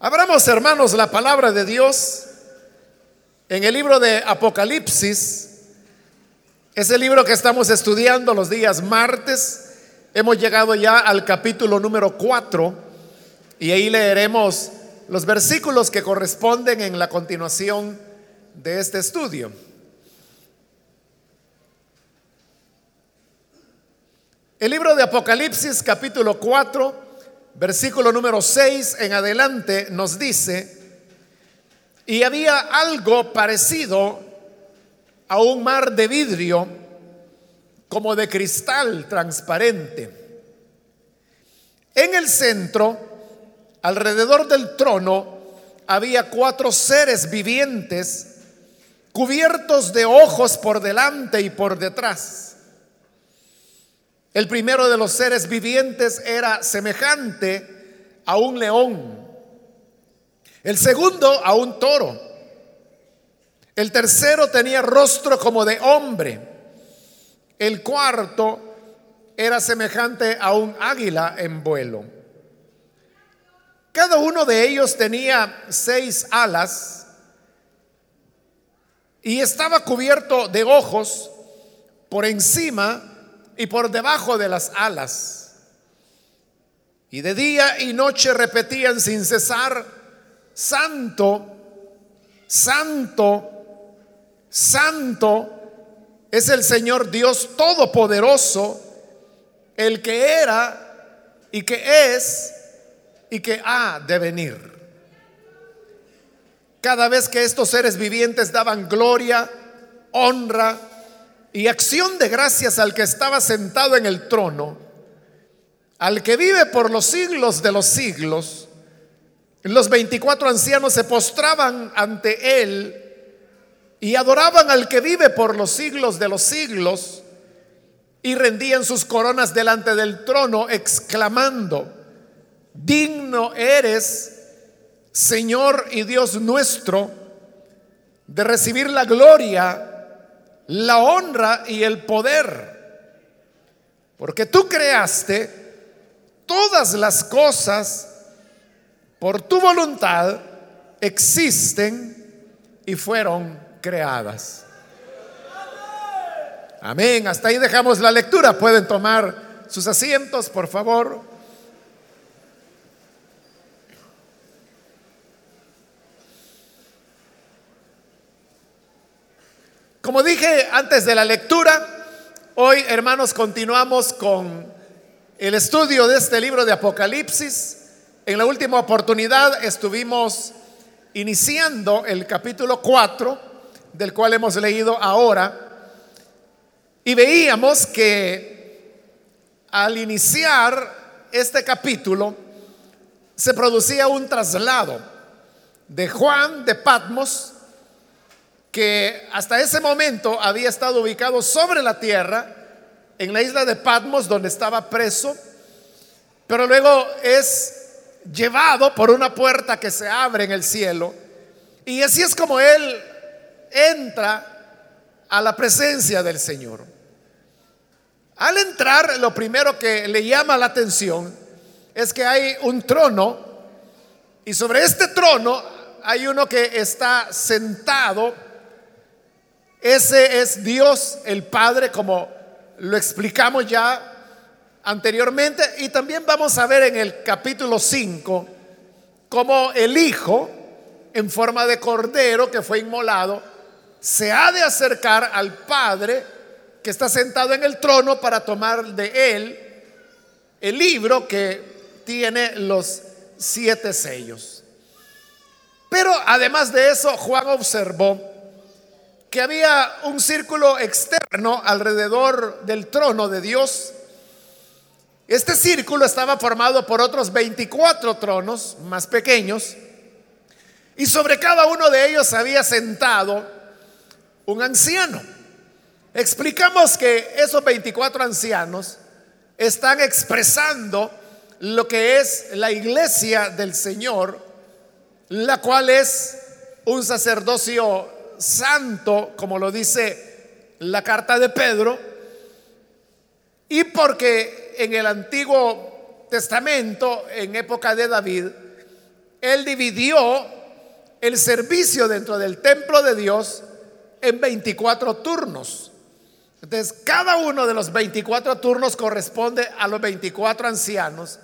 Abramos, hermanos, la palabra de Dios en el libro de Apocalipsis. Es el libro que estamos estudiando los días martes. Hemos llegado ya al capítulo número 4 y ahí leeremos los versículos que corresponden en la continuación de este estudio. El libro de Apocalipsis capítulo 4 versículo número 6 en adelante nos dice, y había algo parecido a un mar de vidrio como de cristal transparente. En el centro, alrededor del trono, había cuatro seres vivientes cubiertos de ojos por delante y por detrás el primero de los seres vivientes era semejante a un león. El segundo a un toro. El tercero tenía rostro como de hombre. El cuarto era semejante a un águila en vuelo. Cada uno de ellos tenía seis alas y estaba cubierto de ojos por encima y por debajo de las alas. Y de día y noche repetían sin cesar, Santo, Santo, Santo es el Señor Dios Todopoderoso, el que era y que es y que ha de venir. Cada vez que estos seres vivientes daban gloria, honra, y acción de gracias al que estaba sentado en el trono, al que vive por los siglos de los siglos, los 24 ancianos se postraban ante él y adoraban al que vive por los siglos de los siglos y rendían sus coronas delante del trono exclamando, digno eres, Señor y Dios nuestro, de recibir la gloria, la honra y el poder. Porque tú creaste todas las cosas por tu voluntad, existen y fueron creadas. Amén. Hasta ahí dejamos la lectura. Pueden tomar sus asientos, por favor. Como dije antes de la lectura, hoy hermanos continuamos con el estudio de este libro de Apocalipsis. En la última oportunidad estuvimos iniciando el capítulo 4, del cual hemos leído ahora, y veíamos que al iniciar este capítulo se producía un traslado de Juan de Patmos, que hasta ese momento había estado ubicado sobre la tierra, en la isla de Patmos, donde estaba preso, pero luego es llevado por una puerta que se abre en el cielo, y así es como él entra a la presencia del Señor. Al entrar, lo primero que le llama la atención es que hay un trono, y sobre este trono hay uno que está sentado, ese es Dios el Padre, como lo explicamos ya anteriormente. Y también vamos a ver en el capítulo 5 cómo el Hijo, en forma de cordero que fue inmolado, se ha de acercar al Padre que está sentado en el trono para tomar de él el libro que tiene los siete sellos. Pero además de eso, Juan observó que había un círculo externo alrededor del trono de Dios. Este círculo estaba formado por otros 24 tronos más pequeños y sobre cada uno de ellos había sentado un anciano. Explicamos que esos 24 ancianos están expresando lo que es la iglesia del Señor, la cual es un sacerdocio santo, como lo dice la carta de Pedro, y porque en el Antiguo Testamento, en época de David, Él dividió el servicio dentro del templo de Dios en 24 turnos. Entonces, cada uno de los 24 turnos corresponde a los 24 ancianos.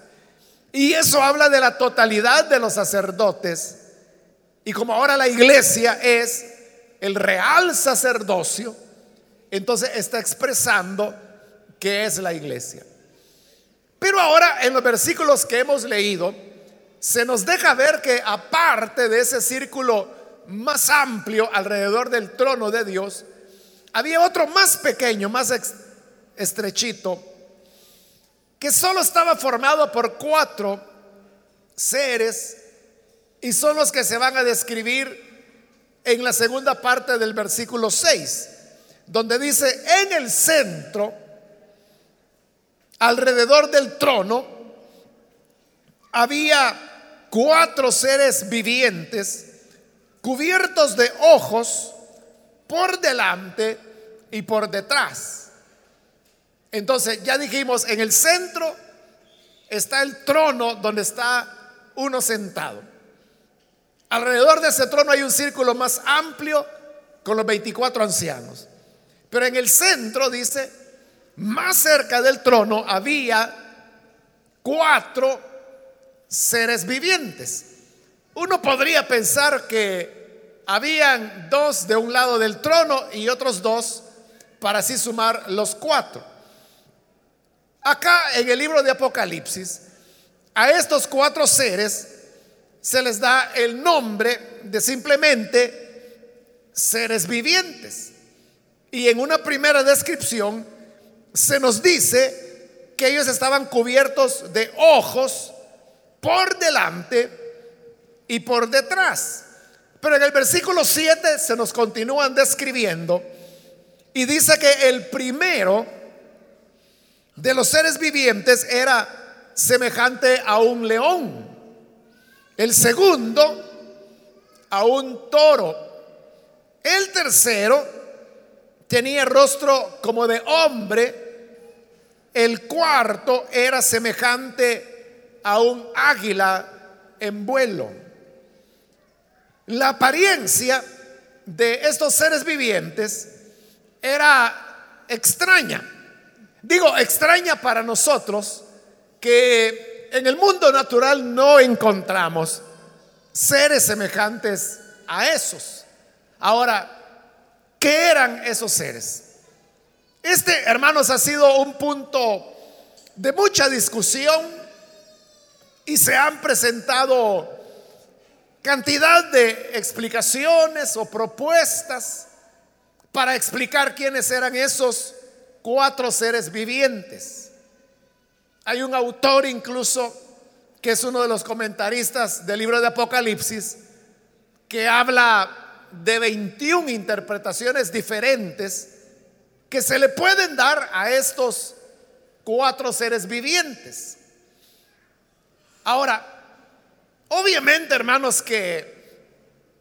Y eso habla de la totalidad de los sacerdotes. Y como ahora la iglesia es el real sacerdocio, entonces está expresando que es la iglesia. Pero ahora en los versículos que hemos leído, se nos deja ver que aparte de ese círculo más amplio alrededor del trono de Dios, había otro más pequeño, más estrechito, que solo estaba formado por cuatro seres y son los que se van a describir en la segunda parte del versículo 6, donde dice, en el centro, alrededor del trono, había cuatro seres vivientes cubiertos de ojos por delante y por detrás. Entonces, ya dijimos, en el centro está el trono donde está uno sentado. Alrededor de ese trono hay un círculo más amplio con los 24 ancianos. Pero en el centro, dice, más cerca del trono había cuatro seres vivientes. Uno podría pensar que habían dos de un lado del trono y otros dos para así sumar los cuatro. Acá en el libro de Apocalipsis, a estos cuatro seres se les da el nombre de simplemente seres vivientes. Y en una primera descripción se nos dice que ellos estaban cubiertos de ojos por delante y por detrás. Pero en el versículo 7 se nos continúan describiendo y dice que el primero de los seres vivientes era semejante a un león. El segundo a un toro. El tercero tenía rostro como de hombre. El cuarto era semejante a un águila en vuelo. La apariencia de estos seres vivientes era extraña. Digo, extraña para nosotros que en el mundo natural no encontramos seres semejantes a esos. Ahora, ¿qué eran esos seres? Este, hermanos, ha sido un punto de mucha discusión y se han presentado cantidad de explicaciones o propuestas para explicar quiénes eran esos cuatro seres vivientes. Hay un autor incluso que es uno de los comentaristas del libro de Apocalipsis que habla de 21 interpretaciones diferentes que se le pueden dar a estos cuatro seres vivientes. Ahora, obviamente, hermanos, que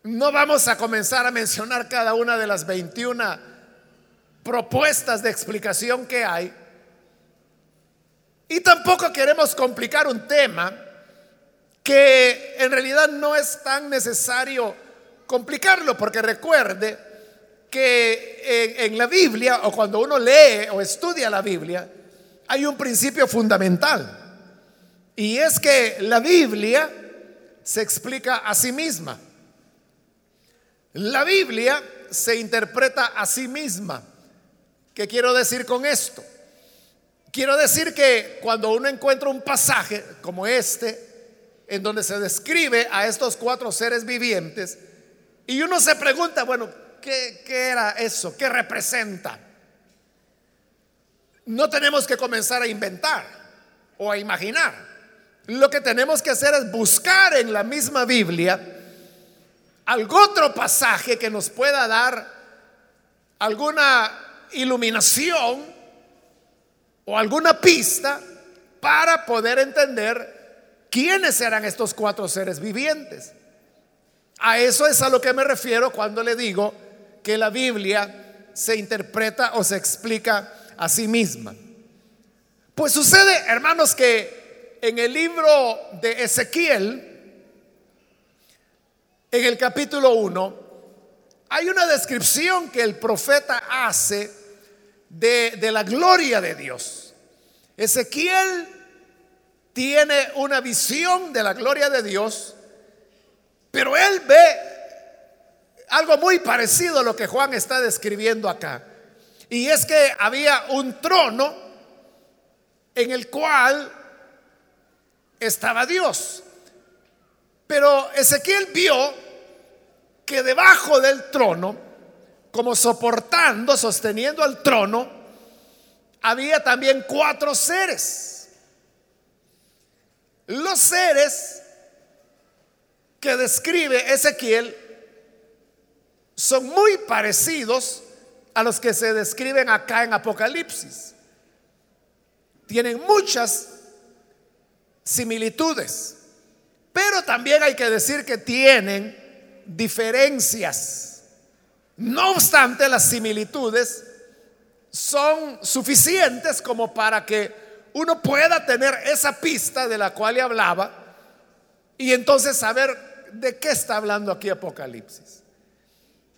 no vamos a comenzar a mencionar cada una de las 21 propuestas de explicación que hay. Y tampoco queremos complicar un tema que en realidad no es tan necesario complicarlo, porque recuerde que en, la Biblia, o cuando uno lee o estudia la Biblia, hay un principio fundamental. Y es que la Biblia se explica a sí misma. La Biblia se interpreta a sí misma. ¿Qué quiero decir con esto? Quiero decir que cuando uno encuentra un pasaje como este, en donde se describe a estos cuatro seres vivientes, y uno se pregunta, bueno, ¿qué, era eso? ¿Qué representa? No tenemos que comenzar a inventar o a imaginar. Lo que tenemos que hacer es buscar en la misma Biblia algún otro pasaje que nos pueda dar alguna iluminación o alguna pista para poder entender quiénes eran estos cuatro seres vivientes. A eso es a lo que me refiero cuando le digo que la Biblia se interpreta o se explica a sí misma. Pues sucede, hermanos, que en el libro de Ezequiel, en el capítulo 1, hay una descripción que el profeta hace de, la gloria de Dios. Ezequiel tiene una visión de la gloria de Dios, pero él ve algo muy parecido a lo que Juan está describiendo acá. Y es que había un trono en el cual estaba Dios. Pero Ezequiel vio que debajo del trono, como soportando, sosteniendo al trono, había también cuatro seres. Los seres que describe Ezequiel son muy parecidos a los que se describen acá en Apocalipsis. Tienen muchas similitudes, pero también hay que decir que tienen diferencias. No obstante, las similitudes son suficientes como para que uno pueda tener esa pista de la cual le hablaba y entonces saber de qué está hablando aquí Apocalipsis.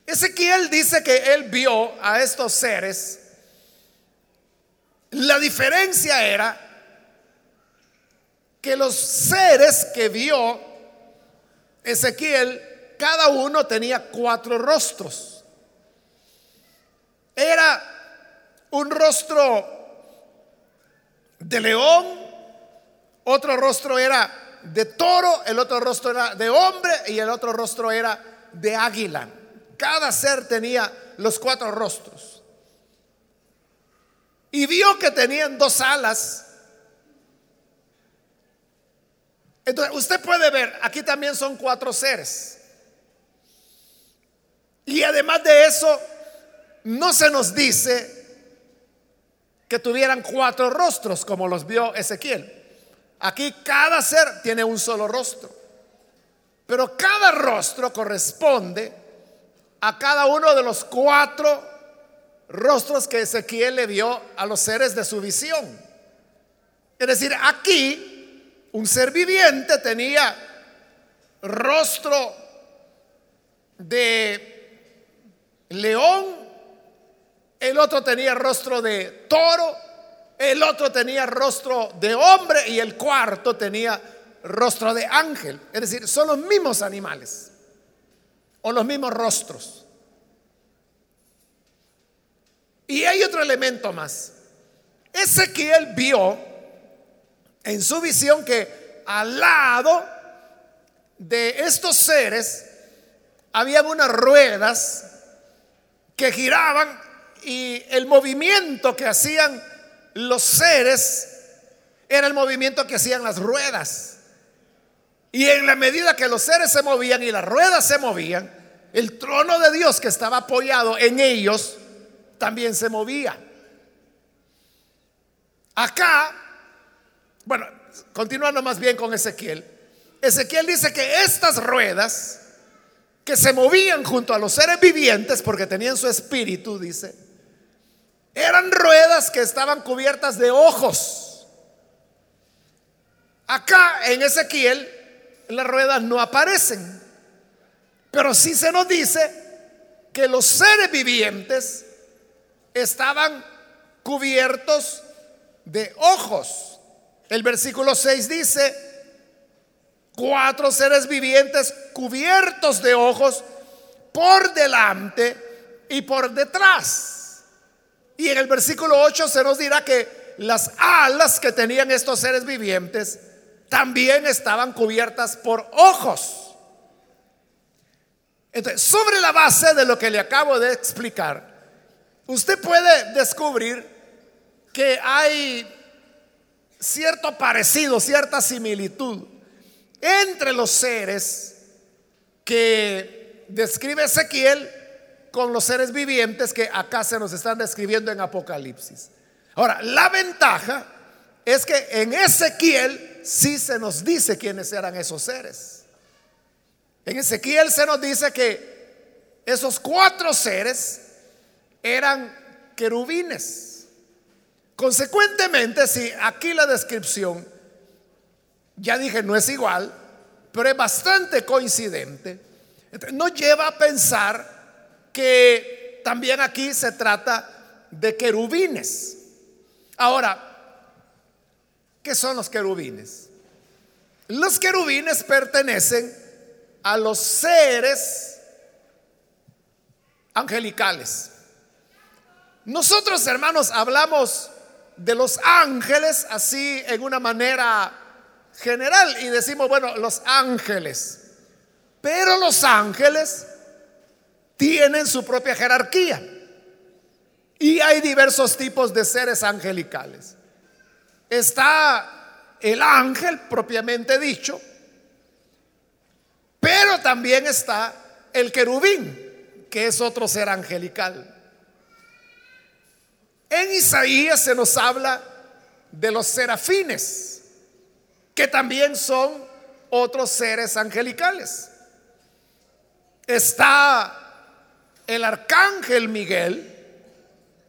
Ezequiel dice que él vio a estos seres. La diferencia era que los seres que vio Ezequiel, cada uno tenía cuatro rostros. Era un rostro de león, otro rostro era de toro, el otro rostro era de hombre y el otro rostro era de águila. Cada ser tenía los cuatro rostros. Y vio que tenían dos alas. Entonces, usted puede ver, aquí también son cuatro seres. Y además de eso, no se nos dice que tuvieran cuatro rostros como los vio Ezequiel. Aquí cada ser tiene un solo rostro. Pero cada rostro corresponde a cada uno de los cuatro rostros que Ezequiel le dio a los seres de su visión. Es decir, aquí un ser viviente tenía rostro de león, el otro tenía rostro de toro, el otro tenía rostro de hombre y el cuarto tenía rostro de ángel. Es decir, son los mismos animales o los mismos rostros. Y hay otro elemento más. Ezequiel vio en su visión que al lado de estos seres había unas ruedas que giraban y el movimiento que hacían los seres era el movimiento que hacían las ruedas. Y en la medida que los seres se movían y las ruedas se movían, el trono de Dios que estaba apoyado en ellos también se movía. Acá, bueno, continuando más bien con Ezequiel, Ezequiel dice que estas ruedas que se movían junto a los seres vivientes, porque tenían su espíritu, dice, eran ruedas que estaban cubiertas de ojos. Acá en Ezequiel las ruedas no aparecen. Pero sí se nos dice que los seres vivientes estaban cubiertos de ojos. El versículo 6 dice, cuatro seres vivientes cubiertos de ojos por delante y por detrás. Y en el versículo 8 se nos dirá que las alas que tenían estos seres vivientes también estaban cubiertas por ojos. Entonces, sobre la base de lo que le acabo de explicar, usted puede descubrir que hay cierto parecido, cierta similitud entre los seres que describe Ezequiel con los seres vivientes que acá se nos están describiendo en Apocalipsis. Ahora, la ventaja es que en Ezequiel sí se nos dice quiénes eran esos seres. En Ezequiel se nos dice que esos cuatro seres eran querubines. Consecuentemente, si aquí la descripción, ya dije, no es igual, pero es bastante coincidente. Nos lleva a pensar que también aquí se trata de querubines. Ahora, ¿qué son los querubines? Los querubines pertenecen a los seres angelicales. Nosotros, hermanos, hablamos de los ángeles así en una manera general y decimos, bueno, los ángeles. Pero los ángeles tienen su propia jerarquía. Y hay diversos tipos de seres angelicales. Está el ángel propiamente dicho, pero también está el querubín, que es otro ser angelical. En Isaías se nos habla de los serafines, que también son otros seres angelicales. Está el arcángel Miguel,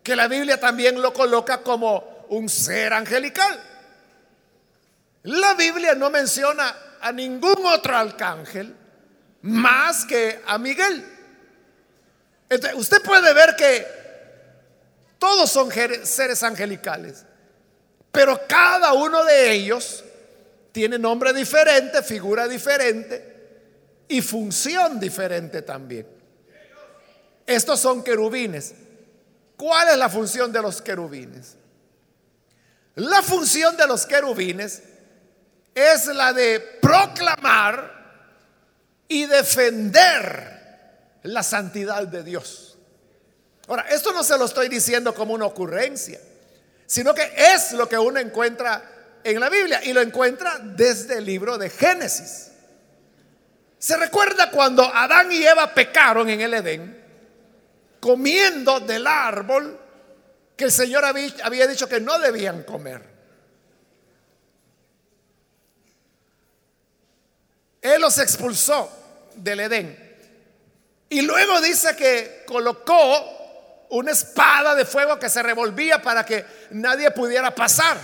que la Biblia también lo coloca como un ser angelical. La Biblia no menciona a ningún otro arcángel más que a Miguel. Usted puede ver que todos son seres angelicales, pero cada uno de ellos tiene nombre diferente, figura diferente y función diferente también. Estos son querubines. ¿Cuál es la función de los querubines? La función de los querubines es la de proclamar y defender la santidad de Dios. Ahora, esto no se lo estoy diciendo como una ocurrencia, sino que es lo que uno encuentra en la Biblia y lo encuentra desde el libro de Génesis. Se recuerda cuando Adán y Eva pecaron en el Edén, comiendo del árbol que el Señor había dicho que no debían comer. Él los expulsó del Edén. Y luego dice que colocó una espada de fuego que se revolvía para que nadie pudiera pasar.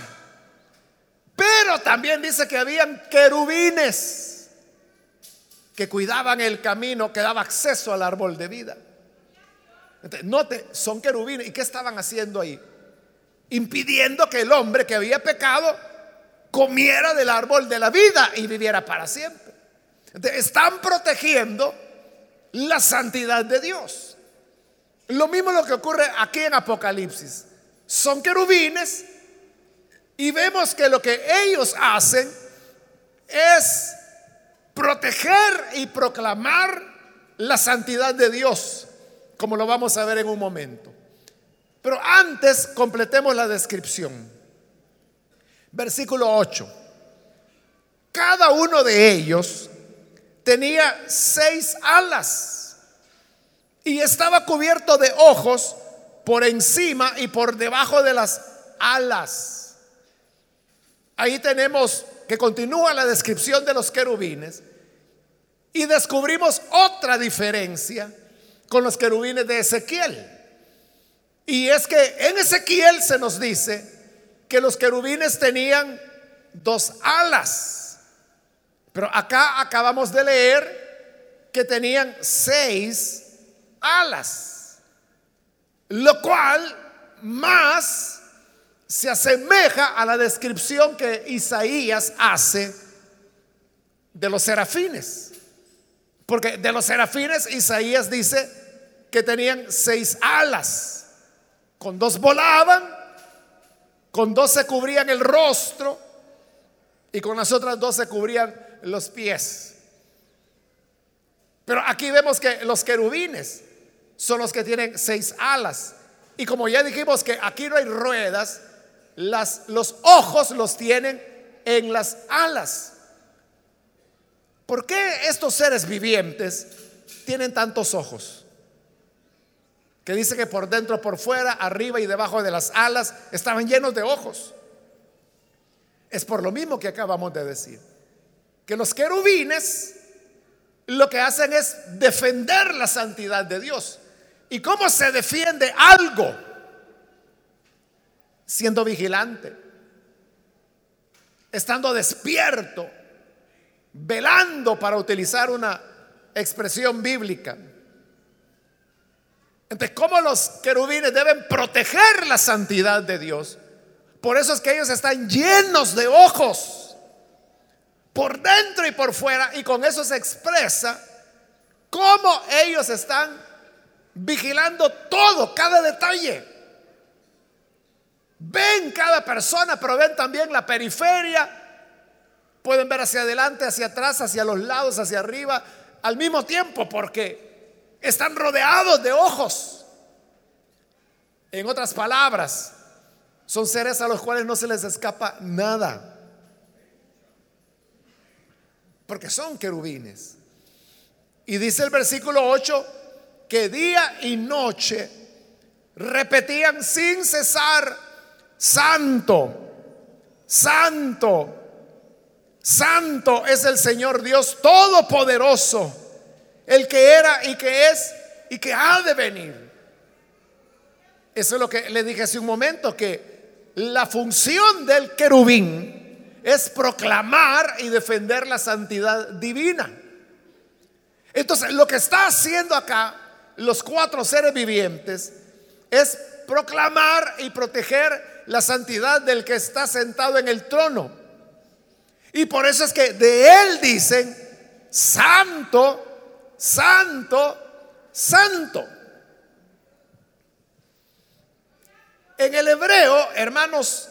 Pero también dice que habían querubines que cuidaban el camino que daba acceso al árbol de vida. Note, son querubines. ¿Y qué estaban haciendo ahí? Impidiendo que el hombre que había pecado comiera del árbol de la vida y viviera para siempre. están protegiendo la santidad de Dios. Lo mismo lo que ocurre aquí en Apocalipsis. Son querubines y vemos que lo que ellos hacen es proteger y proclamar la santidad de Dios, como lo vamos a ver en un momento. Pero antes completemos la descripción. Versículo 8. Cada uno de ellos tenía seis alas y estaba cubierto de ojos por encima y por debajo de las alas. Ahí tenemos que continúa la descripción de los querubines y descubrimos otra diferencia con los querubines de Ezequiel. Y es que en Ezequiel se nos dice que los querubines tenían dos alas. Pero acá acabamos de leer que tenían seis alas, lo cual más se asemeja a la descripción que Isaías hace de los serafines. Porque de los serafines Isaías dice que tenían seis alas. Con dos volaban, con dos se cubrían el rostro y con las otras dos se cubrían los pies. Pero aquí vemos que los querubines son los que tienen seis alas. Y como ya dijimos que aquí no hay ruedas, las, los ojos los tienen en las alas. ¿Por qué estos seres vivientes tienen tantos ojos? Que dice que por dentro, por fuera, arriba y debajo de las alas estaban llenos de ojos. Es por lo mismo que acabamos de decir que los querubines lo que hacen es defender la santidad de Dios. ¿Y cómo se defiende algo? Siendo vigilante, estando despierto, velando para utilizar una expresión bíblica. Entonces, ¿cómo los querubines deben proteger la santidad de Dios? Por eso es que ellos están llenos de ojos, por dentro y por fuera, y con eso se expresa cómo ellos están vigilando todo, cada detalle. Ven cada persona, pero ven también la periferia. Pueden ver hacia adelante, hacia atrás, hacia los lados, hacia arriba, al mismo tiempo, porque están rodeados de ojos. En otras palabras, son seres a los cuales no se les escapa nada. Porque son querubines. Y dice el versículo 8 que día y noche repetían sin cesar, santo, santo, santo es el Señor Dios Todopoderoso, el que era y que es y que ha de venir. Eso es lo que le dije hace un momento, que la función del querubín es proclamar y defender la santidad divina. Entonces, lo que está haciendo acá los cuatro seres vivientes es proclamar y proteger la santidad del que está sentado en el trono. Y por eso es que de él dicen, santo, santo, santo. En el hebreo, hermanos,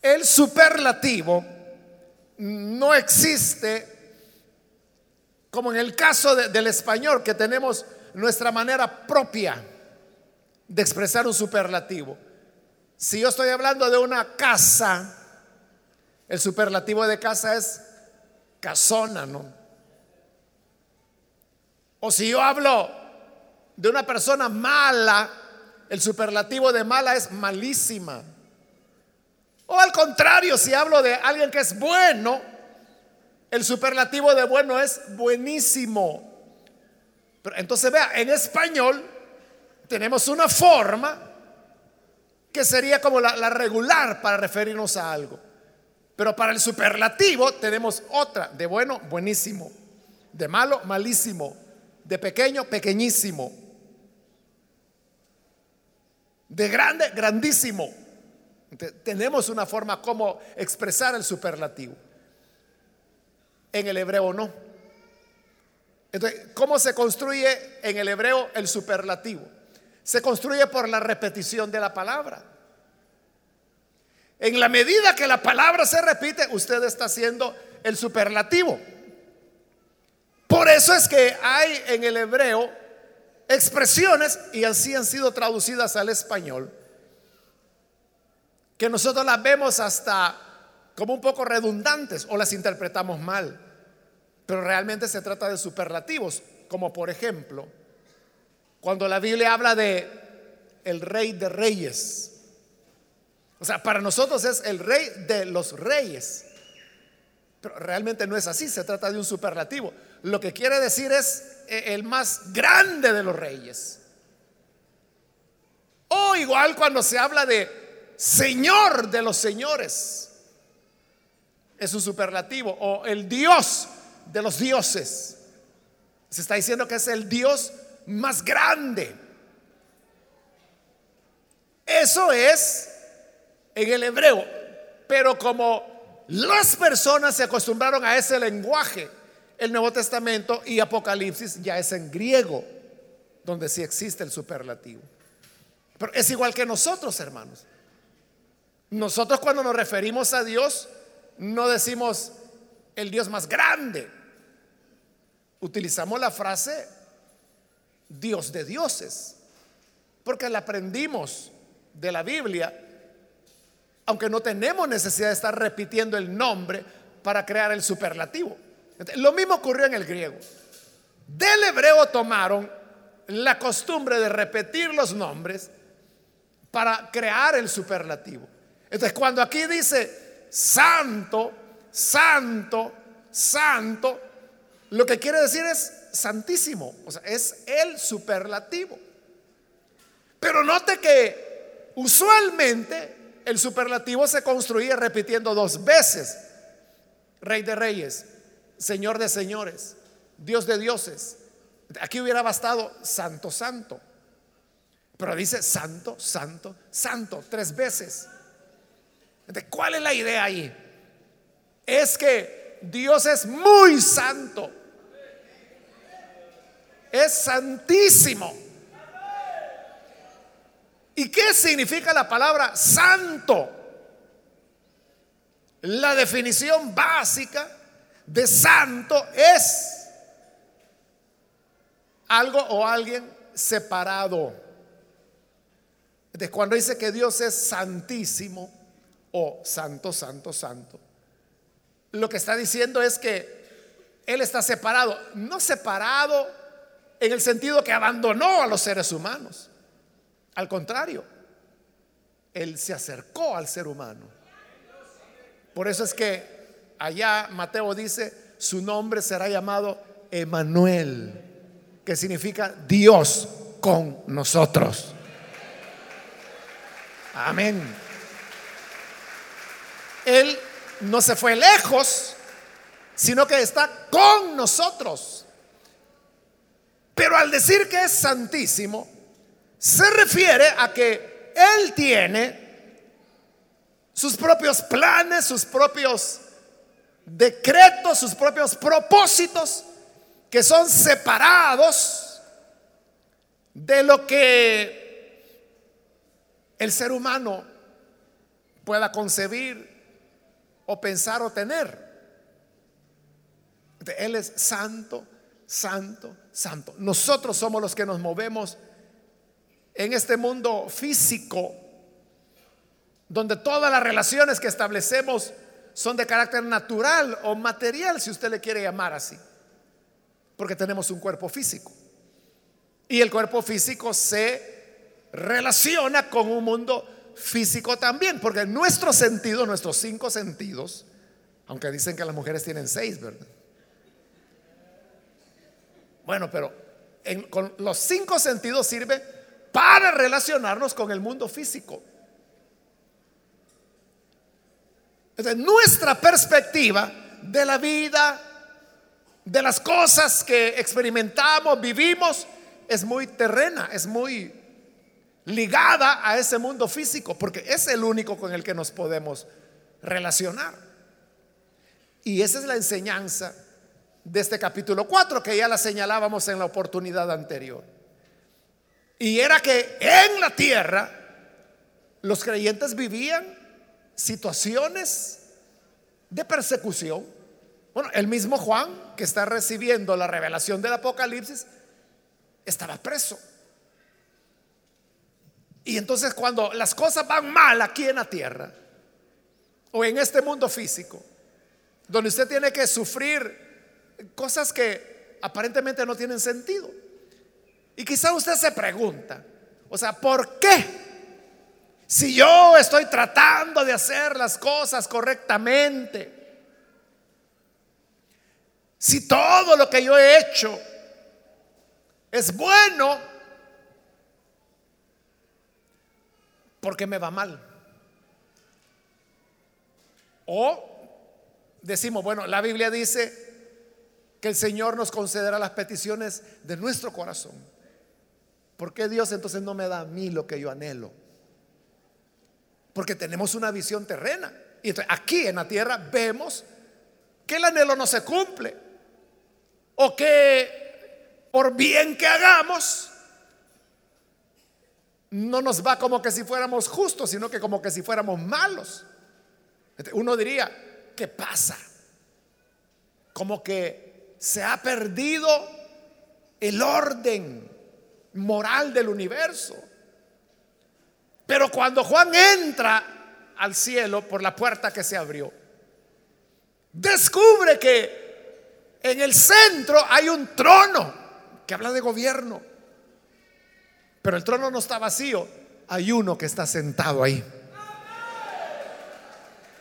el superlativo no existe como en el caso del español, que tenemos nuestra manera propia de expresar un superlativo. Si yo estoy hablando de una casa, el superlativo de casa es casona, ¿no? O si yo hablo de una persona mala, el superlativo de mala es malísima. O al contrario, si hablo de alguien que es bueno, el superlativo de bueno es buenísimo. Pero entonces vea, en español tenemos una forma que sería como la, la regular para referirnos a algo. Pero para el superlativo tenemos otra, de bueno, buenísimo, de malo, malísimo, de pequeño, pequeñísimo, de grande, grandísimo. tenemos una forma como expresar el superlativo en el hebreo no. Entonces, ¿cómo se construye en el hebreo el superlativo? Se construye por la repetición de la palabra. En la medida que la palabra se repite, usted está haciendo el superlativo. Por eso es que hay en el hebreo expresiones, y así han sido traducidas al español, que nosotros las vemos hasta como un poco redundantes o las interpretamos mal. Pero realmente se trata de superlativos, como por ejemplo, cuando la Biblia habla de el rey de reyes. O sea, para nosotros es el rey de los reyes. Pero realmente no es así, se trata de un superlativo. Lo que quiere decir es eh, el más grande de los reyes. O igual cuando se habla de Señor de los señores. Es un superlativo. O el Dios de los dioses. Se está diciendo que es el Dios más grande. Eso es en el hebreo. Pero como las personas se acostumbraron a ese lenguaje, el Nuevo Testamento y Apocalipsis ya es en griego, donde sí existe el superlativo. Pero es igual que nosotros, hermanos. Nosotros cuando nos referimos a Dios, no decimos el Dios más grande. Utilizamos la frase Dios de dioses, porque la aprendimos de la Biblia, aunque no tenemos necesidad de estar repitiendo el nombre para crear el superlativo. Lo mismo ocurrió en el griego. Del hebreo tomaron la costumbre de repetir los nombres para crear el superlativo. Entonces, cuando aquí dice santo, santo, santo, lo que quiere decir es santísimo, o sea, es el superlativo. Pero note que usualmente el superlativo se construye repitiendo dos veces, rey de reyes, Señor de señores, Dios de dioses. Aquí hubiera bastado santo, santo. Pero dice santo, santo, santo, tres veces. ¿Cuál es la idea ahí? Es que Dios es muy santo. Es santísimo. ¿Y qué significa la palabra santo? La definición básica de santo es algo o alguien separado. De cuando dice que Dios es santísimo o santo, santo, santo, lo que está diciendo es que Él está separado, no separado en el sentido que abandonó a los seres humanos. Al contrario, Él se acercó al ser humano. Por eso es que allá Mateo dice, su nombre será llamado Emanuel, que significa Dios con nosotros. Amén. Él no se fue lejos, sino que está con nosotros. Pero al decir que es santísimo, se refiere a que Él tiene sus propios planes, sus propios decretos, sus propios propósitos, que son separados de lo que el ser humano pueda concebir o pensar o tener. Él es santo, santo, santo. Nosotros somos los que nos movemos en este mundo físico, donde todas las relaciones que establecemos son de carácter natural o material, si usted le quiere llamar así, porque tenemos un cuerpo físico. Y el cuerpo físico se relaciona con un mundo físico también, porque nuestro sentido, nuestros cinco sentidos, aunque dicen que las mujeres tienen seis, ¿verdad? Bueno, pero con los cinco sentidos sirve para relacionarnos con el mundo físico. Nuestra perspectiva de la vida, de las cosas que experimentamos, vivimos, es muy terrena, es muy ligada a ese mundo físico, porque es el único con el que nos podemos relacionar. Y esa es la enseñanza de este capítulo 4 que ya la señalábamos en la oportunidad anterior. Y era que en la tierra los creyentes vivían situaciones de persecución. Bueno, el mismo Juan, que está recibiendo la revelación del Apocalipsis, estaba preso. Y entonces cuando las cosas van mal aquí en la tierra, o en este mundo físico, donde usted tiene que sufrir cosas que aparentemente no tienen sentido, y quizá usted se pregunta, o sea, ¿por qué? Si yo estoy tratando de hacer las cosas correctamente, si todo lo que yo he hecho es bueno, ¿por qué me va mal? O decimos, bueno, la Biblia dice que el Señor nos concederá las peticiones de nuestro corazón. ¿Por qué Dios entonces no me da a mí lo que yo anhelo? Porque tenemos una visión terrena. Y aquí en la tierra vemos que el anhelo no se cumple. O que por bien que hagamos, no nos va como que si fuéramos justos, sino que como que si fuéramos malos. Uno diría, ¿qué pasa? Como que se ha perdido el orden moral del universo. Pero cuando Juan entra al cielo por la puerta que se abrió, descubre que en el centro hay un trono que habla de gobierno. Pero el trono no está vacío, hay uno que está sentado ahí.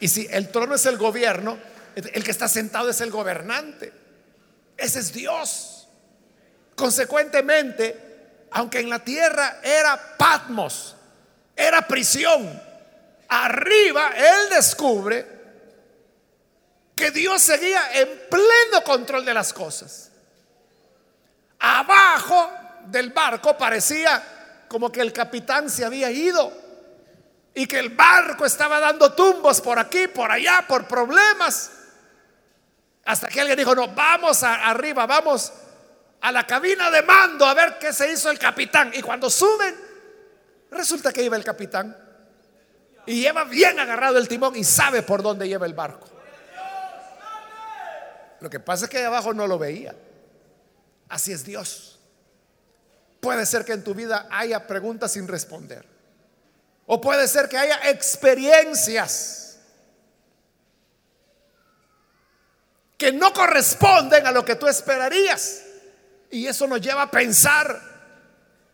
Y si el trono es el gobierno, el que está sentado es el gobernante. Ese es Dios. Consecuentemente, aunque en la tierra era Patmos, era prisión, arriba él descubre que Dios seguía en pleno control de las cosas. Abajo del barco parecía como que el capitán se había ido y que el barco estaba dando tumbos por aquí, por allá, por problemas. Hasta que alguien dijo, no, vamos arriba, vamos a la cabina de mando a ver qué se hizo el capitán. Y cuando suben, resulta que iba el capitán. Y lleva bien agarrado el timón y sabe por dónde lleva el barco. Lo que pasa es que ahí abajo no lo veía. Así es Dios. Puede ser que en tu vida haya preguntas sin responder. O puede ser que haya experiencias que no corresponden a lo que tú esperarías. Y eso nos lleva a pensar,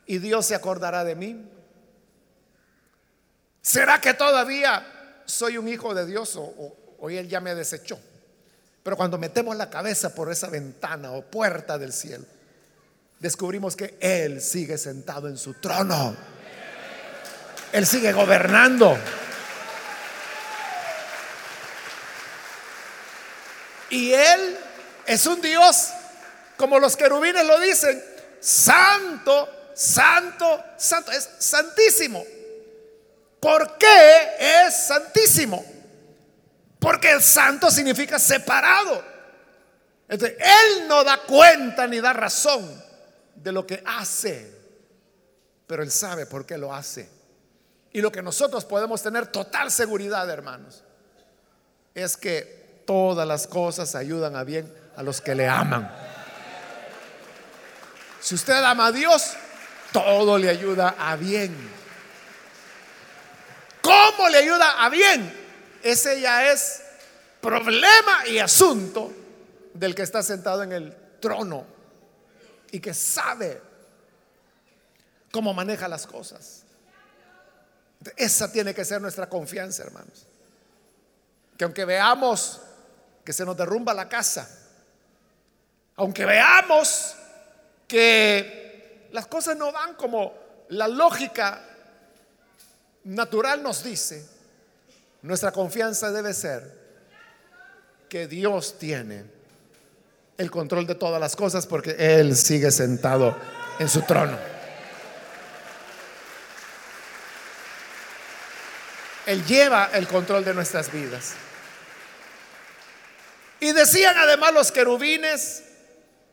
¿y Dios se acordará de mí? ¿Será que todavía soy un hijo de Dios o, hoy Él ya me desechó? Pero cuando metemos la cabeza por esa ventana o puerta del cielo, descubrimos que Él sigue sentado en su trono. Él sigue gobernando. Y Él es un Dios como los querubines lo dicen, santo, santo, santo, es santísimo. ¿Por qué es santísimo? Porque el santo significa separado. Entonces, él no da cuenta ni da razón de lo que hace, pero él sabe por qué lo hace. Y lo que nosotros podemos tener total seguridad, hermanos, es que todas las cosas ayudan a bien a los que le aman. Si usted ama a Dios, todo le ayuda a bien. ¿Cómo le ayuda a bien? Ese ya es problema y asunto del que está sentado en el trono y que sabe cómo maneja las cosas. Esa tiene que ser nuestra confianza, hermanos. Que aunque veamos que se nos derrumba la casa, aunque veamos que las cosas no van como la lógica natural nos dice, nuestra confianza debe ser que Dios tiene el control de todas las cosas porque Él sigue sentado en su trono. Él lleva el control de nuestras vidas. Y decían además los querubines,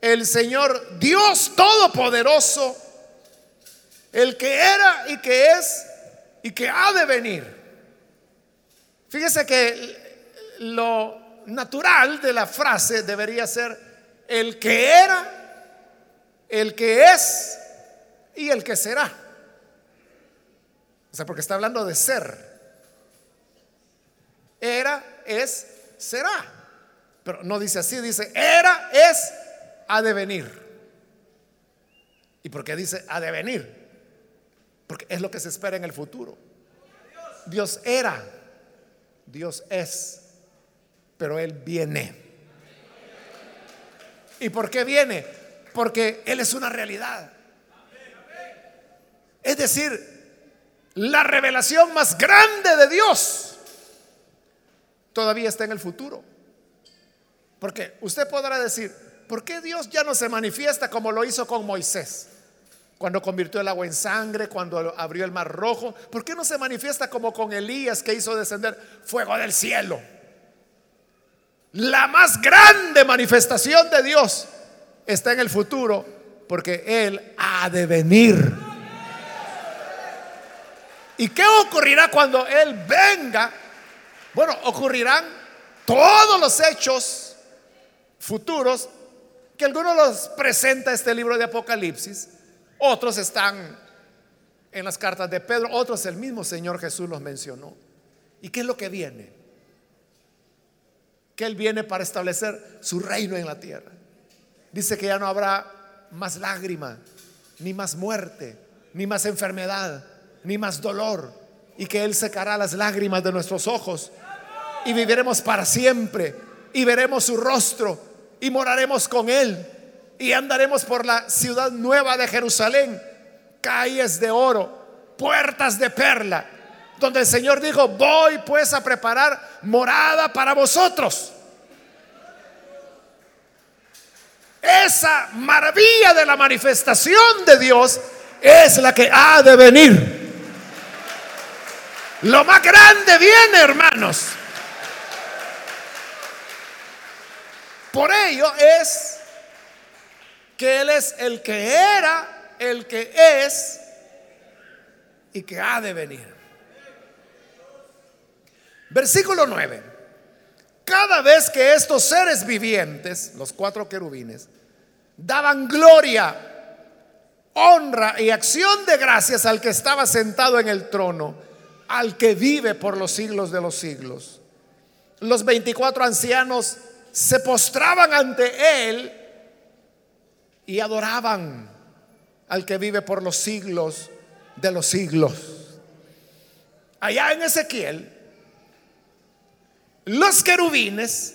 el Señor Dios Todopoderoso, el que era y que es y que ha de venir. Fíjese que lo natural de la frase debería ser el que era, el que es y el que será. O sea, porque está hablando de ser. Era, es, será. Pero no dice así, dice era, es ha de venir. ¿Y por qué dice ha de venir? Porque es lo que se espera en el futuro. Dios era, Dios es, pero Él viene. ¿Y por qué viene? Porque Él es una realidad. Es decir, la revelación más grande de Dios todavía está en el futuro. Porque usted podrá decir, ¿por qué Dios ya no se manifiesta como lo hizo con Moisés? Cuando convirtió el agua en sangre, cuando abrió el mar rojo. ¿Por qué no se manifiesta como con Elías que hizo descender fuego del cielo? La más grande manifestación de Dios está en el futuro porque Él ha de venir. ¿Y qué ocurrirá cuando Él venga? Bueno, ocurrirán todos los hechos futuros que algunos los presenta este libro de Apocalipsis, otros están en las cartas de Pedro, otros el mismo Señor Jesús los mencionó. ¿Y qué es lo que viene? Que Él viene para establecer su reino en la tierra. Dice que ya no habrá más lágrima, ni más muerte, ni más enfermedad, ni más dolor, y que Él secará las lágrimas de nuestros ojos y viviremos para siempre y veremos su rostro y moraremos con Él y andaremos por la ciudad nueva de Jerusalén, calles de oro, puertas de perla, donde el Señor dijo, voy pues a preparar morada para vosotros. esa maravilla de la manifestación de Dios es la que ha de venir. Lo más grande viene, hermanos. Por ello es que Él es el que era, el que es y que ha de venir. Versículo 9. Cada vez que estos seres vivientes, los cuatro querubines, daban gloria, honra y acción de gracias al que estaba sentado en el trono, al que vive por los siglos de los siglos. Los 24 ancianos se postraban ante él y adoraban al que vive por los siglos de los siglos. Allá en Ezequiel, los querubines,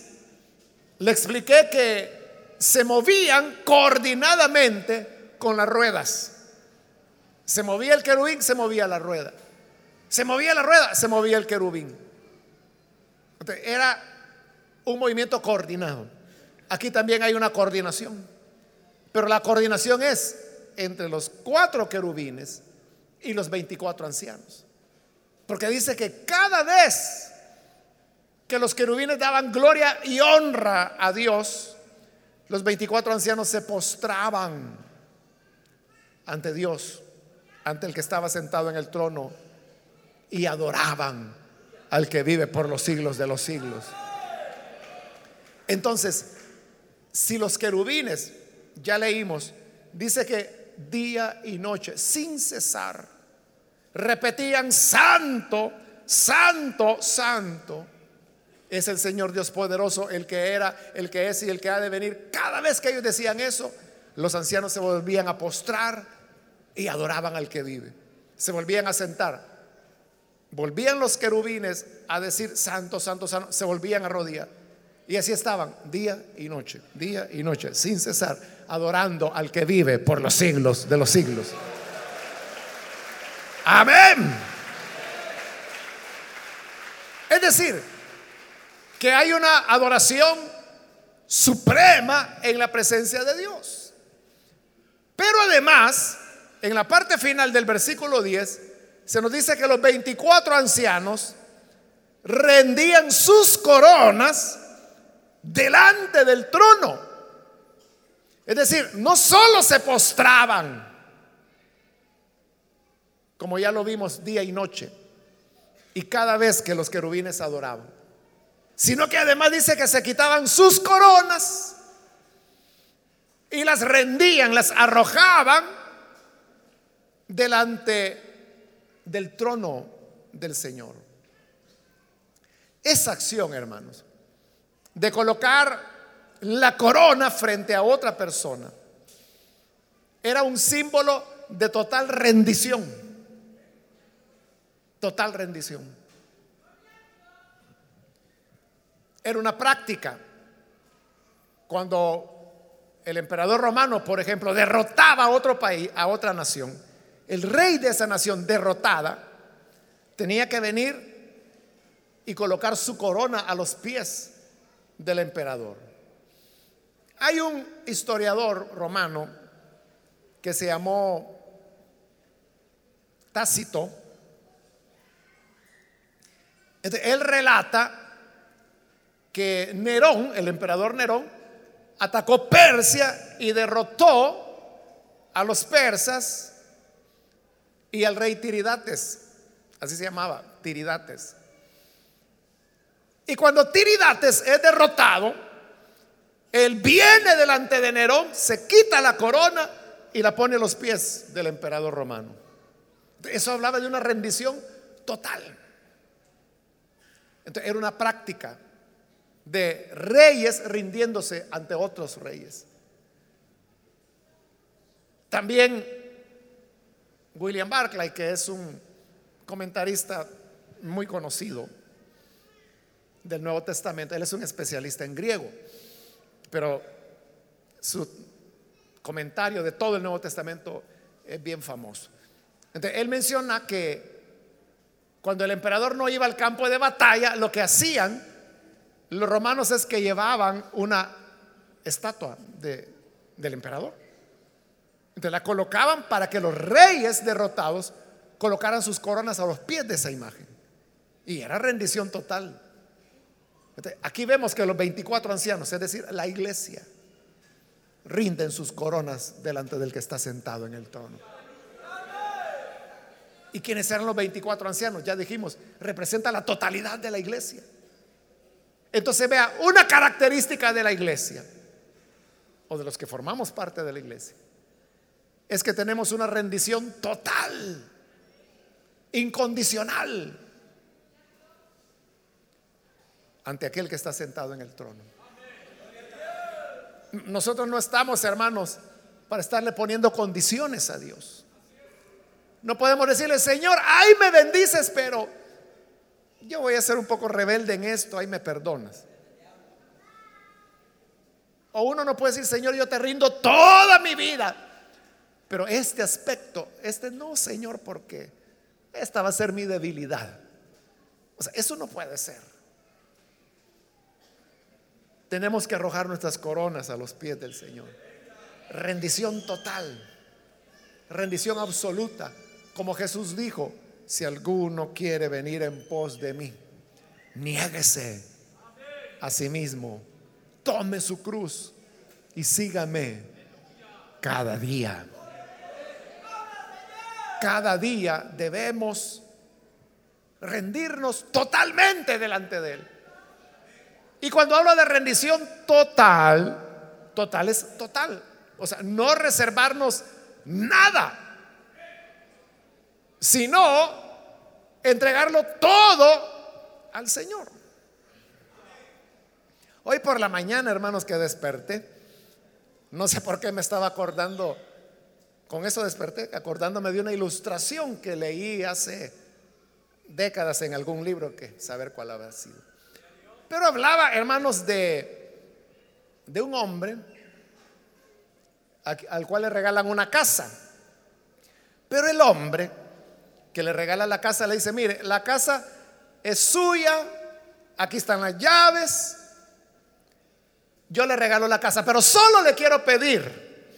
le expliqué que se movían coordinadamente con las ruedas. Se movía el querubín, se movía la rueda. Se movía la rueda, se movía el querubín. Era un movimiento coordinado. Aquí también hay una coordinación. Pero la coordinación es entre los cuatro querubines y los 24 ancianos. Porque dice que cada vez que los querubines daban gloria y honra a Dios, los 24 ancianos se postraban ante Dios, ante el que estaba sentado en el trono, y adoraban al que vive por los siglos de los siglos. Entonces, si los querubines, ya leímos, dice que día y noche, sin cesar, repetían, santo, santo, santo, es el Señor Dios poderoso, el que era, el que es y el que ha de venir. Cada vez que ellos decían eso, los ancianos se volvían a postrar y adoraban al que vive. Se volvían a sentar. Volvían los querubines a decir, santo, santo, santo, se volvían a rodear. Y así estaban día y noche, día y noche, sin cesar, adorando al que vive por los siglos de los siglos. Amén. Es decir, que hay una adoración suprema en la presencia de Dios. Pero además, en la parte final del versículo 10, se nos dice que los 24 ancianos rendían sus coronas delante del trono. Es decir, no solo se postraban, como ya lo vimos día y noche, y cada vez que los querubines adoraban, sino que además dice que se quitaban sus coronas y las rendían, las arrojaban delante del trono del Señor. Esa acción, hermanos, de colocar la corona frente a otra persona, era un símbolo de total rendición. Total rendición. Era una práctica. Cuando el emperador romano, por ejemplo, derrotaba a otro país, a otra nación, el rey de esa nación derrotada tenía que venir y colocar su corona a los pies del emperador. Hay un historiador romano que se llamó Tácito. Él relata que Nerón, el emperador Nerón, atacó Persia y derrotó a los persas y al rey Tiridates, así se llamaba, Tiridates. Y cuando Tiridates es derrotado, él viene delante de Nerón, se quita la corona y la pone a los pies del emperador romano. Eso hablaba de una rendición total. Entonces, era una práctica de reyes rindiéndose ante otros reyes. También William Barclay, que es un comentarista muy conocido del Nuevo Testamento, él es un especialista en griego, pero su comentario de todo el Nuevo Testamento es bien famoso. Entonces, él menciona que cuando el emperador no iba al campo de batalla, lo que hacían los romanos es que llevaban una estatua de del emperador. Entonces la colocaban para que los reyes derrotados colocaran sus coronas a los pies de esa imagen. Y era rendición total. Aquí vemos que los 24 ancianos, es decir, la iglesia, rinden sus coronas delante del que está sentado en el trono. ¿Y quiénes eran los 24 ancianos? Ya dijimos, representa la totalidad de la iglesia. Entonces vea, una característica de la iglesia, o de los que formamos parte de la iglesia, es que tenemos una rendición total, incondicional, ante aquel que está sentado en el trono. Nosotros no estamos, hermanos, para estarle poniendo condiciones a Dios. No podemos decirle, Señor, ay me bendices, pero yo voy a ser un poco rebelde en esto, ahí me perdonas. O uno no puede decir, Señor, yo te rindo toda mi vida. Pero este aspecto, este no, Señor, porque esta va a ser mi debilidad. O sea, eso no puede ser. Tenemos que arrojar nuestras coronas a los pies del Señor. Rendición total, rendición absoluta. Como Jesús dijo, si alguno quiere venir en pos de mí, niéguese a sí mismo, tome su cruz y sígame cada día. Cada día debemos rendirnos totalmente delante de Él. Y cuando hablo de rendición total, total es total. O sea, no reservarnos nada, sino entregarlo todo al Señor. Hoy por la mañana, hermanos, que desperté, no sé por qué me estaba acordando, con eso desperté, acordándome de una ilustración que leí hace décadas en algún libro, que saber cuál habrá sido. Pero hablaba, hermanos, de, de un hombre al cual le regalan una casa. Pero el hombre que le regala la casa le dice, mire, la casa es suya, aquí están las llaves, yo le regalo la casa, pero solo le quiero pedir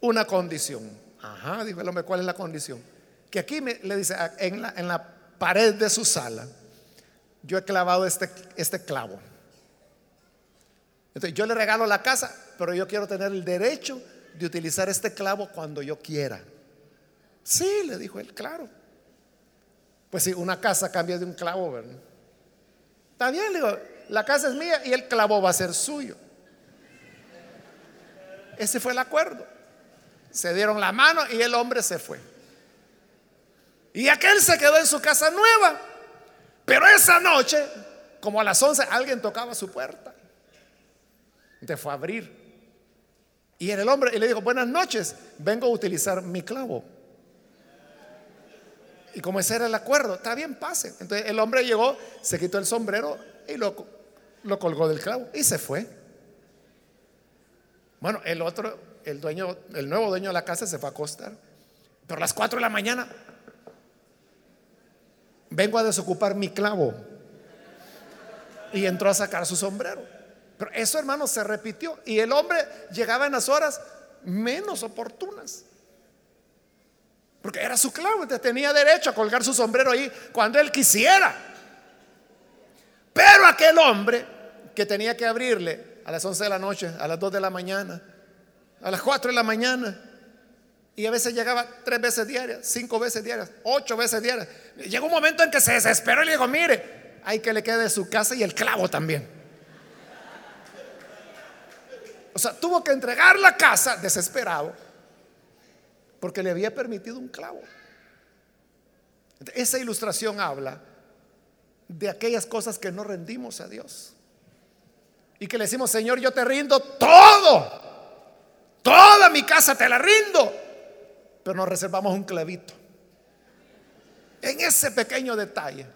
una condición. Ajá, dijo el hombre, ¿cuál es la condición? Que aquí me, le dice, en la, en la pared de su sala, yo he clavado este, este clavo. Entonces yo le regalo la casa, pero yo quiero tener el derecho de utilizar este clavo cuando yo quiera. Sí, le dijo él, claro. Pues si una casa cambia de un clavo, ¿verdad? Está bien, le digo, la casa es mía y el clavo va a ser suyo. Ese fue el acuerdo. Se dieron la mano y el hombre se fue. Y aquel se quedó en su casa nueva. Pero esa noche, como a las 11, alguien tocaba su puerta. Entonces fue a abrir. Y era el hombre y le dijo, buenas noches, vengo a utilizar mi clavo. Y como ese era el acuerdo, está bien, pase. Entonces el hombre llegó, se quitó el sombrero y lo, lo colgó del clavo y se fue. Bueno, el otro, el dueño, el nuevo dueño de la casa se fue a acostar. Pero a las 4 de la mañana vengo a desocupar mi clavo. Y entró a sacar su sombrero. Pero eso, hermano, se repitió. Y el hombre llegaba en las horas menos oportunas. Porque era su clavo, tenía derecho a colgar su sombrero ahí cuando él quisiera. Pero aquel hombre que tenía que abrirle a las 11 de la noche, a las 2 de la mañana, a las 4 de la mañana, y a veces llegaba tres veces diarias, cinco veces diarias, ocho veces diarias. Llegó un momento en que se desesperó y le dijo, mire, hay que le quede su casa y el clavo también. O sea, tuvo que entregar la casa desesperado porque le había permitido un clavo. Esa ilustración habla de aquellas cosas que no rendimos a Dios. Y que le decimos, Señor, yo te rindo todo. Toda mi casa te la rindo pero nos reservamos un clavito. En ese pequeño detalle,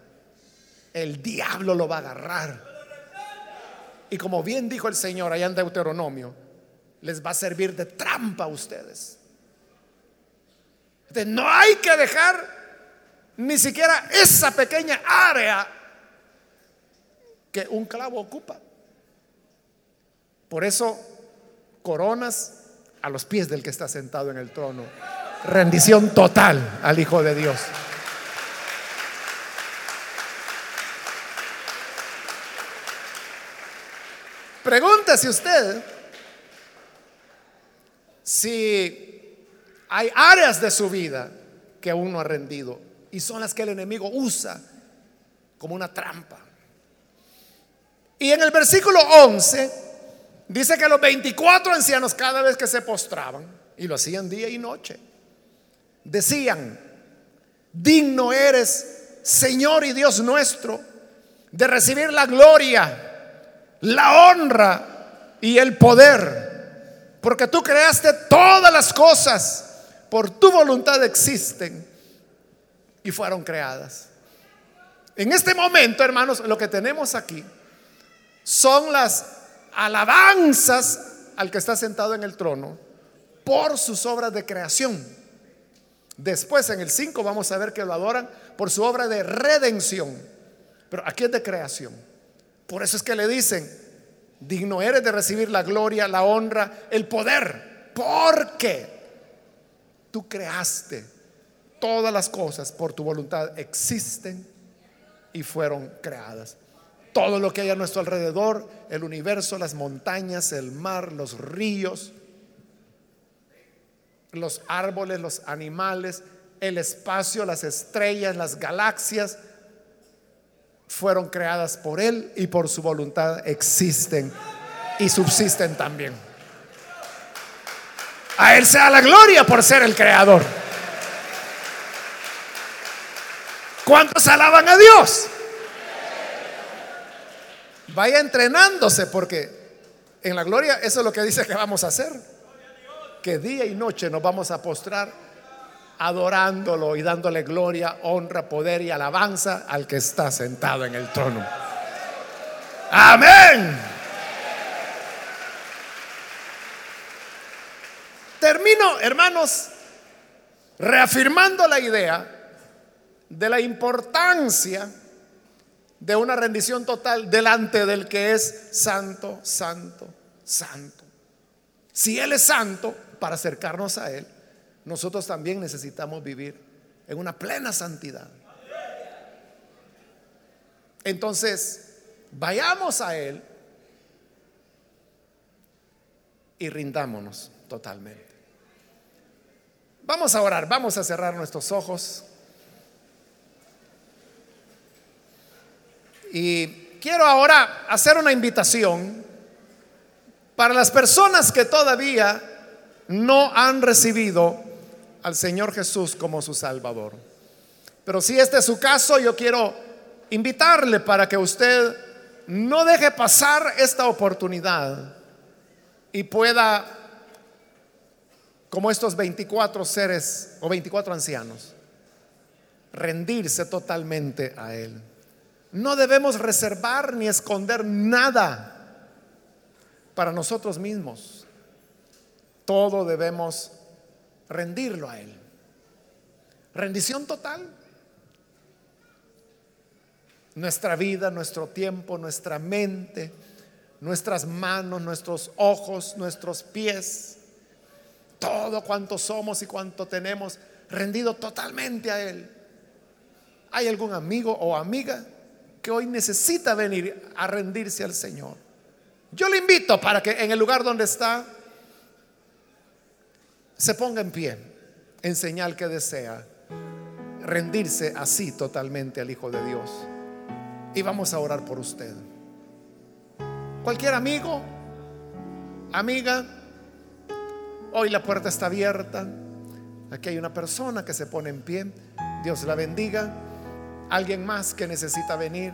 el diablo lo va a agarrar. Y como bien dijo el Señor allá en Deuteronomio, les va a servir de trampa a ustedes. Entonces, no hay que dejar ni siquiera esa pequeña área que un clavo ocupa. Por eso, coronas a los pies del que está sentado en el trono. Rendición total al Hijo de Dios. Pregúntese usted si hay áreas de su vida que aún no ha rendido y son las que el enemigo usa como una trampa. Y en el versículo 11 dice que los 24 ancianos cada vez que se postraban, y lo hacían día y noche, decían, digno eres, Señor y Dios nuestro, de recibir la gloria la honra y el poder, porque tú creaste todas las cosas, por tu voluntad existen y fueron creadas. En este momento, hermanos, lo que tenemos aquí son las alabanzas al que está sentado en el trono por sus obras de creación. Después en el 5 vamos a ver que lo adoran por su obra de redención. Pero aquí es de creación. Por eso es que le dicen, digno eres de recibir la gloria, la honra, el poder, porque tú creaste todas las cosas por tu voluntad, existen y fueron creadas. Todo lo que hay a nuestro alrededor, el universo, las montañas, el mar, los ríos, los árboles, los animales, el espacio, las estrellas, las galaxias, fueron creadas por Él y por su voluntad existen y subsisten también. A Él sea la gloria por ser el creador. ¿Cuántos alaban a Dios? Vaya entrenándose porque en la gloria eso es lo que dice que vamos a hacer. Que día y noche nos vamos a postrar adorándolo y dándole gloria, honra, poder y alabanza al que está sentado en el trono. Amén. Termino, hermanos, reafirmando la idea de la importancia de una rendición total delante del que es santo, santo, santo. Si Él es santo, para acercarnos a Él, nosotros también necesitamos vivir en una plena santidad. Entonces, vayamos a Él y rindámonos totalmente. Vamos a orar, vamos a cerrar nuestros ojos. Y quiero ahora hacer una invitación para las personas que todavía no han recibido al Señor Jesús como su Salvador. Pero si este es su caso, yo quiero invitarle para que usted no deje pasar esta oportunidad y pueda, como estos 24 seres o 24 ancianos, rendirse totalmente a Él. No debemos reservar ni esconder nada para nosotros mismos. Todo debemos rendirlo a Él. Rendición total. Nuestra vida, nuestro tiempo, nuestra mente, nuestras manos, nuestros ojos, nuestros pies, todo cuanto somos y cuanto tenemos, rendido totalmente a Él. ¿Hay algún amigo o amiga que hoy necesita venir a rendirse al Señor? Yo le invito para que en el lugar donde está, se ponga en pie en señal que desea rendirse así totalmente al Hijo de Dios. Y vamos a orar por usted. Cualquier amigo, amiga, hoy la puerta está abierta. Aquí hay una persona que se pone en pie. Dios la bendiga. Alguien más que necesita venir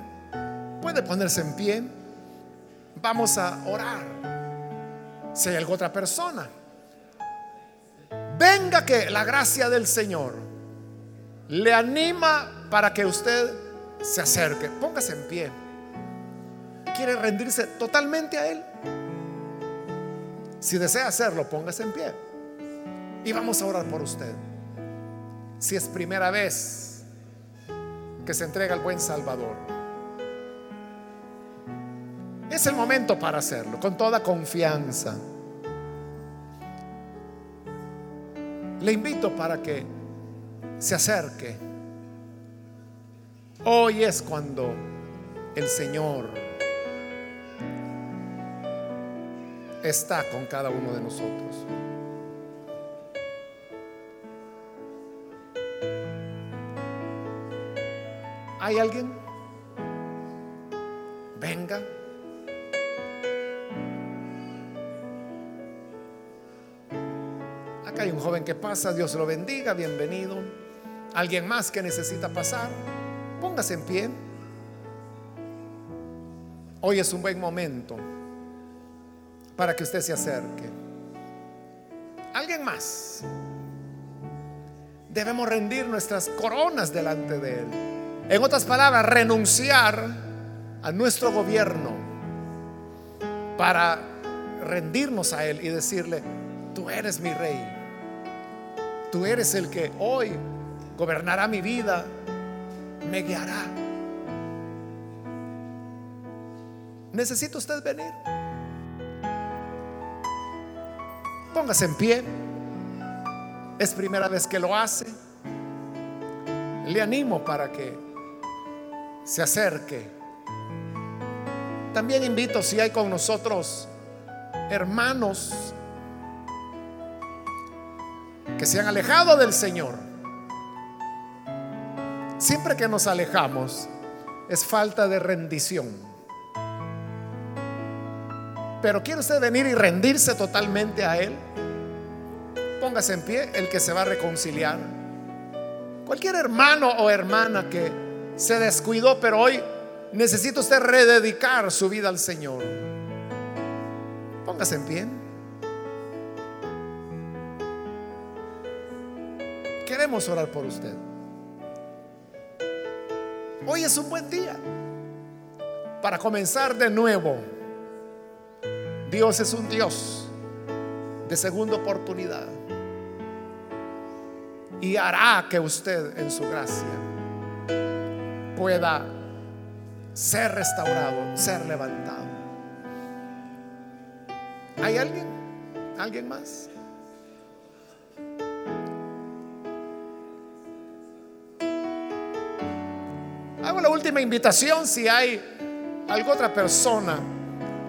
puede ponerse en pie. Vamos a orar. Si hay alguna otra persona Venga que la gracia del Señor le anima para que usted se acerque. Póngase en pie. ¿Quiere rendirse totalmente a Él? Si desea hacerlo, póngase en pie. Y vamos a orar por usted. Si es primera vez que se entrega al buen Salvador. Es el momento para hacerlo, con toda confianza le invito para que se acerque. Hoy es cuando el Señor está con cada uno de nosotros. ¿Hay alguien? Joven que pasa, Dios lo bendiga, bienvenido. ¿Alguien más que necesita pasar? Póngase en pie. Hoy es un buen momento para que usted se acerque. ¿Alguien más? Debemos rendir nuestras coronas delante de Él. En otras palabras, renunciar a nuestro gobierno para rendirnos a Él y decirle, tú eres mi rey, tú eres el que hoy gobernará mi vida, me guiará. ¿Necesita usted venir? Póngase en pie. Es primera vez que lo hace. Le animo para que se acerque. También invito si hay con nosotros hermanos que se han alejado del Señor. Siempre que nos alejamos es falta de rendición. Pero ¿quiere usted venir y rendirse totalmente a Él? Póngase en pie el que se va a reconciliar. Cualquier hermano o hermana que se descuidó, pero hoy necesita usted rededicar su vida al Señor. Póngase en pie. Queremos orar por usted. Hoy es un buen día para comenzar de nuevo. Dios es un Dios de segunda oportunidad y hará que usted en su gracia pueda ser restaurado, ser levantado. ¿Hay alguien? ¿Alguien más? Hago la última invitación si hay alguna otra persona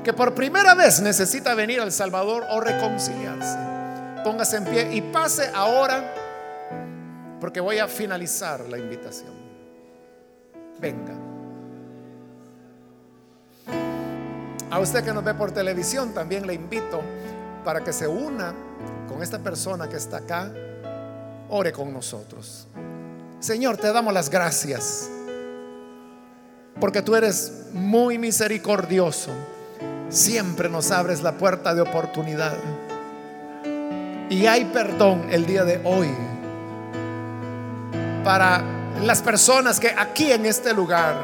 que por primera vez necesita venir al Salvador o reconciliarse. Póngase en pie y pase ahora porque voy a finalizar la invitación venga. A usted que nos ve por televisión, también le invito para que se una con esta persona que está acá, ore con nosotros. Señor, te damos las gracias, porque tú eres muy misericordioso. Siempre nos abres la puerta de oportunidad. Y hay perdón el día de hoy para las personas que aquí en este lugar,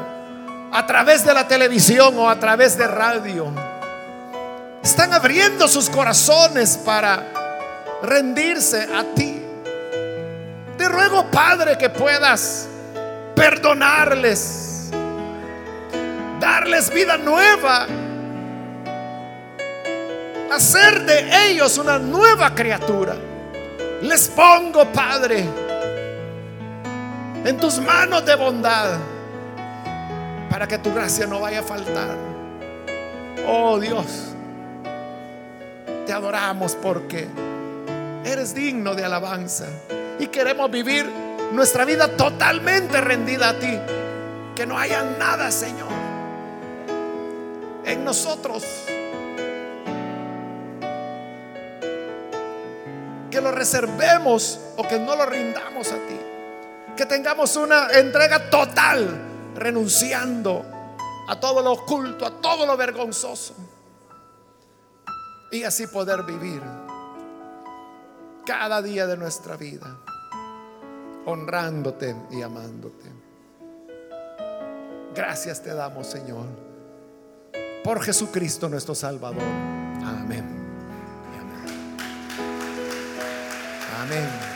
a través de la televisión o a través de radio, están abriendo sus corazones para rendirse a ti. Te ruego, Padre, que puedas perdonarles, darles vida nueva, hacer de ellos una nueva criatura. Les pongo, Padre, en tus manos de bondad para que tu gracia no vaya a faltar. Oh Dios, te adoramos porque eres digno de alabanza y queremos vivir nuestra vida totalmente rendida a ti. Que no haya nada, Señor, en nosotros. Que lo reservemos o que no lo rindamos a ti. Que tengamos una entrega total, renunciando a todo lo oculto, a todo lo vergonzoso. Y así poder vivir cada día de nuestra vida, honrándote y amándote. Gracias te damos, Señor, por Jesucristo nuestro Salvador. Amén. Amén. Amén.